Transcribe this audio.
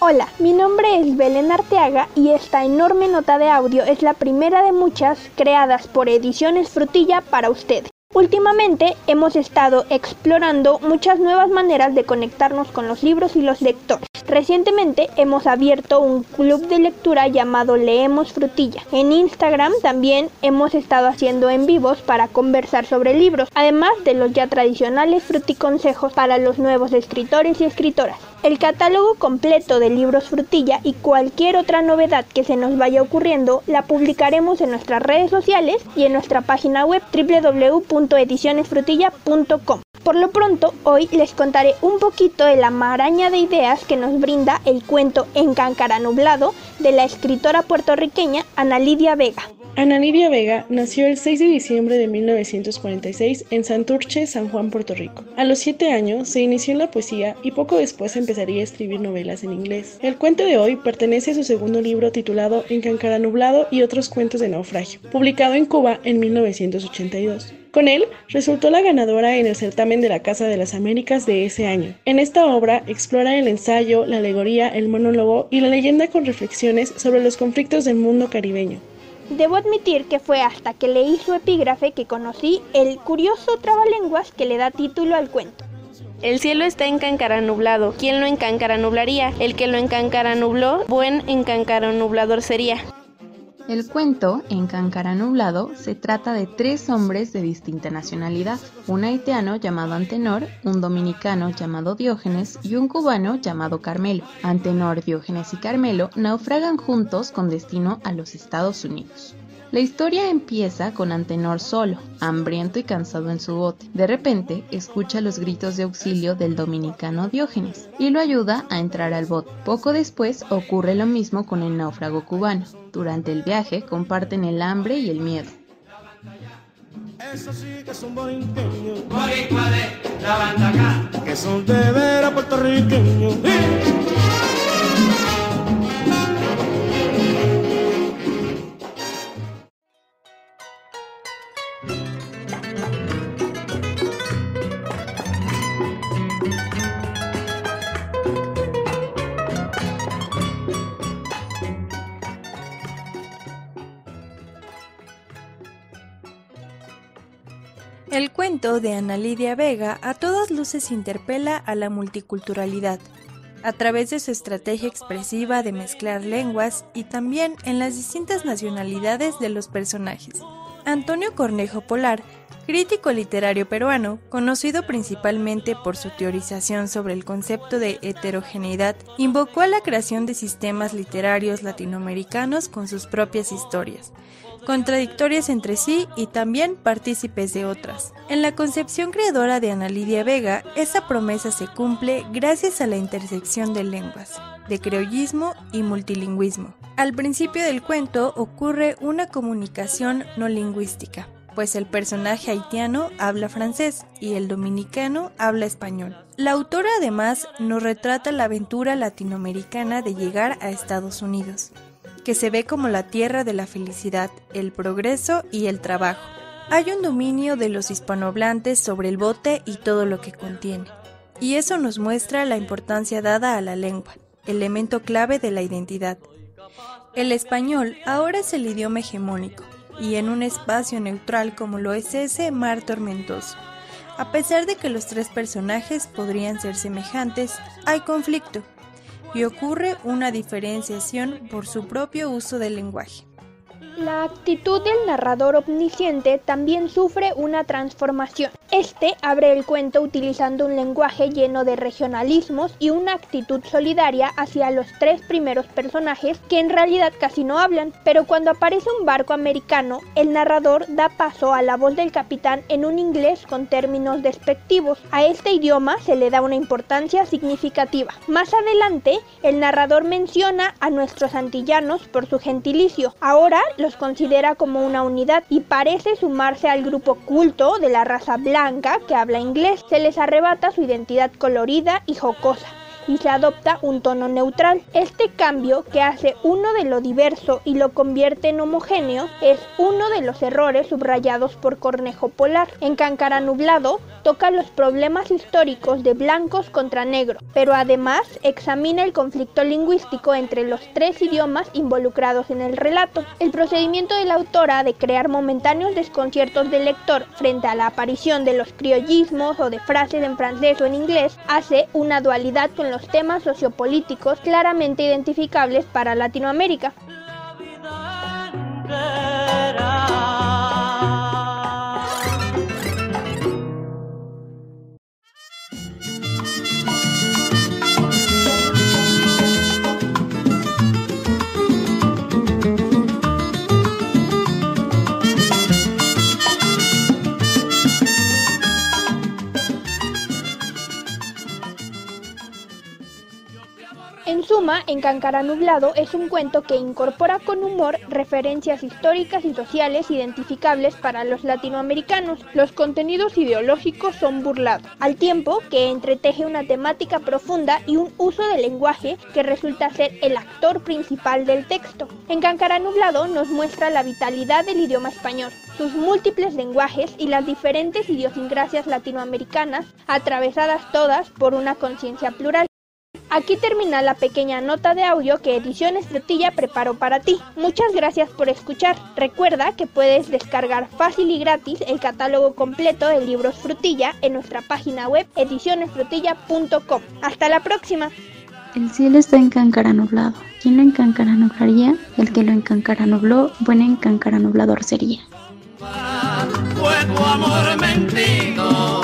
Hola, mi nombre es Belén Arteaga y esta enorme nota de audio es la primera de muchas creadas por Ediciones Frutilla para ustedes. Últimamente hemos estado explorando muchas nuevas maneras de conectarnos con los libros y los lectores. Recientemente hemos abierto un club de lectura llamado Leemos Frutilla. En Instagram también hemos estado haciendo en vivos para conversar sobre libros, además de los ya tradicionales fruticonsejos para los nuevos escritores y escritoras. El catálogo completo de libros frutilla y cualquier otra novedad que se nos vaya ocurriendo la publicaremos en nuestras redes sociales y en nuestra página web www.edicionesfrutilla.com. Por lo pronto, hoy les contaré un poquito de la maraña de ideas que nos brinda el cuento En Cáncara Nublado de la escritora puertorriqueña Ana Lidia Vega. Ana Lidia Vega nació el 6 de diciembre de 1946 en Santurce, San Juan, Puerto Rico. A los 7 años se inició en la poesía y poco después empezaría a escribir novelas en inglés. El cuento de hoy pertenece a su segundo libro titulado En Cáncara Nublado y otros cuentos de naufragio, publicado en Cuba en 1982. Con él resultó la ganadora en el certamen de la Casa de las Américas de ese año. En esta obra explora el ensayo, la alegoría, el monólogo y la leyenda con reflexiones sobre los conflictos del mundo caribeño. Debo admitir que fue hasta que leí su epígrafe que conocí el curioso trabalenguas que le da título al cuento. El cielo está nublado. ¿Quién lo nublaría? El que lo nubló, buen nublador sería. El cuento, en Cáncara Nublado, se trata de tres hombres de distinta nacionalidad, un haitiano llamado Antenor, un dominicano llamado Diógenes y un cubano llamado Carmelo. Antenor, Diógenes y Carmelo naufragan juntos con destino a los Estados Unidos. La historia empieza con Antenor solo, hambriento y cansado en su bote. De repente, escucha los gritos de auxilio del dominicano Diógenes y lo ayuda a entrar al bote. Poco después ocurre lo mismo con el náufrago cubano. Durante el viaje comparten el hambre y el miedo. que son que son de puertorriqueños. El cuento de Ana Lidia Vega a todas luces interpela a la multiculturalidad, a través de su estrategia expresiva de mezclar lenguas y también en las distintas nacionalidades de los personajes. Antonio Cornejo Polar, crítico literario peruano, conocido principalmente por su teorización sobre el concepto de heterogeneidad, invocó a la creación de sistemas literarios latinoamericanos con sus propias historias, contradictorias entre sí y también partícipes de otras. En la concepción creadora de Ana Lidia Vega, esa promesa se cumple gracias a la intersección de lenguas, de creollismo y multilingüismo. Al principio del cuento ocurre una comunicación no lingüística, pues el personaje haitiano habla francés y el dominicano habla español. La autora además nos retrata la aventura latinoamericana de llegar a Estados Unidos que se ve como la tierra de la felicidad, el progreso y el trabajo. Hay un dominio de los hispanohablantes sobre el bote y todo lo que contiene, y eso nos muestra la importancia dada a la lengua, elemento clave de la identidad. El español ahora es el idioma hegemónico, y en un espacio neutral como lo es ese mar tormentoso. A pesar de que los tres personajes podrían ser semejantes, hay conflicto, y ocurre una diferenciación por su propio uso del lenguaje. La actitud del narrador omnisciente también sufre una transformación. Este abre el cuento utilizando un lenguaje lleno de regionalismos y una actitud solidaria hacia los tres primeros personajes que en realidad casi no hablan, pero cuando aparece un barco americano, el narrador da paso a la voz del capitán en un inglés con términos despectivos. A este idioma se le da una importancia significativa. Más adelante, el narrador menciona a nuestros antillanos por su gentilicio. Ahora los considera como una unidad y parece sumarse al grupo culto de la raza blanca que habla inglés. Se les arrebata su identidad colorida y jocosa y se adopta un tono neutral. Este cambio que hace uno de lo diverso y lo convierte en homogéneo es uno de los errores subrayados por Cornejo Polar. En Cáncara Nublado toca los problemas históricos de blancos contra negros, pero además examina el conflicto lingüístico entre los tres idiomas involucrados en el relato. El procedimiento de la autora de crear momentáneos desconciertos del lector frente a la aparición de los criollismos o de frases en francés o en inglés hace una dualidad con los temas sociopolíticos claramente identificables para Latinoamérica. En suma, En Cancara Nublado es un cuento que incorpora con humor referencias históricas y sociales identificables para los latinoamericanos. Los contenidos ideológicos son burlados, al tiempo que entreteje una temática profunda y un uso del lenguaje que resulta ser el actor principal del texto. En Nublado nos muestra la vitalidad del idioma español, sus múltiples lenguajes y las diferentes idiosincrasias latinoamericanas, atravesadas todas por una conciencia plural. Aquí termina la pequeña nota de audio que Ediciones Frutilla preparó para ti. Muchas gracias por escuchar. Recuerda que puedes descargar fácil y gratis el catálogo completo de libros Frutilla en nuestra página web edicionesfrutilla.com. Hasta la próxima. El cielo está en Cáncara nublado. ¿Quién lo encancara nublaría? El que lo encancara nubló, buen encancara nublador sería. Fue tu amor mentido,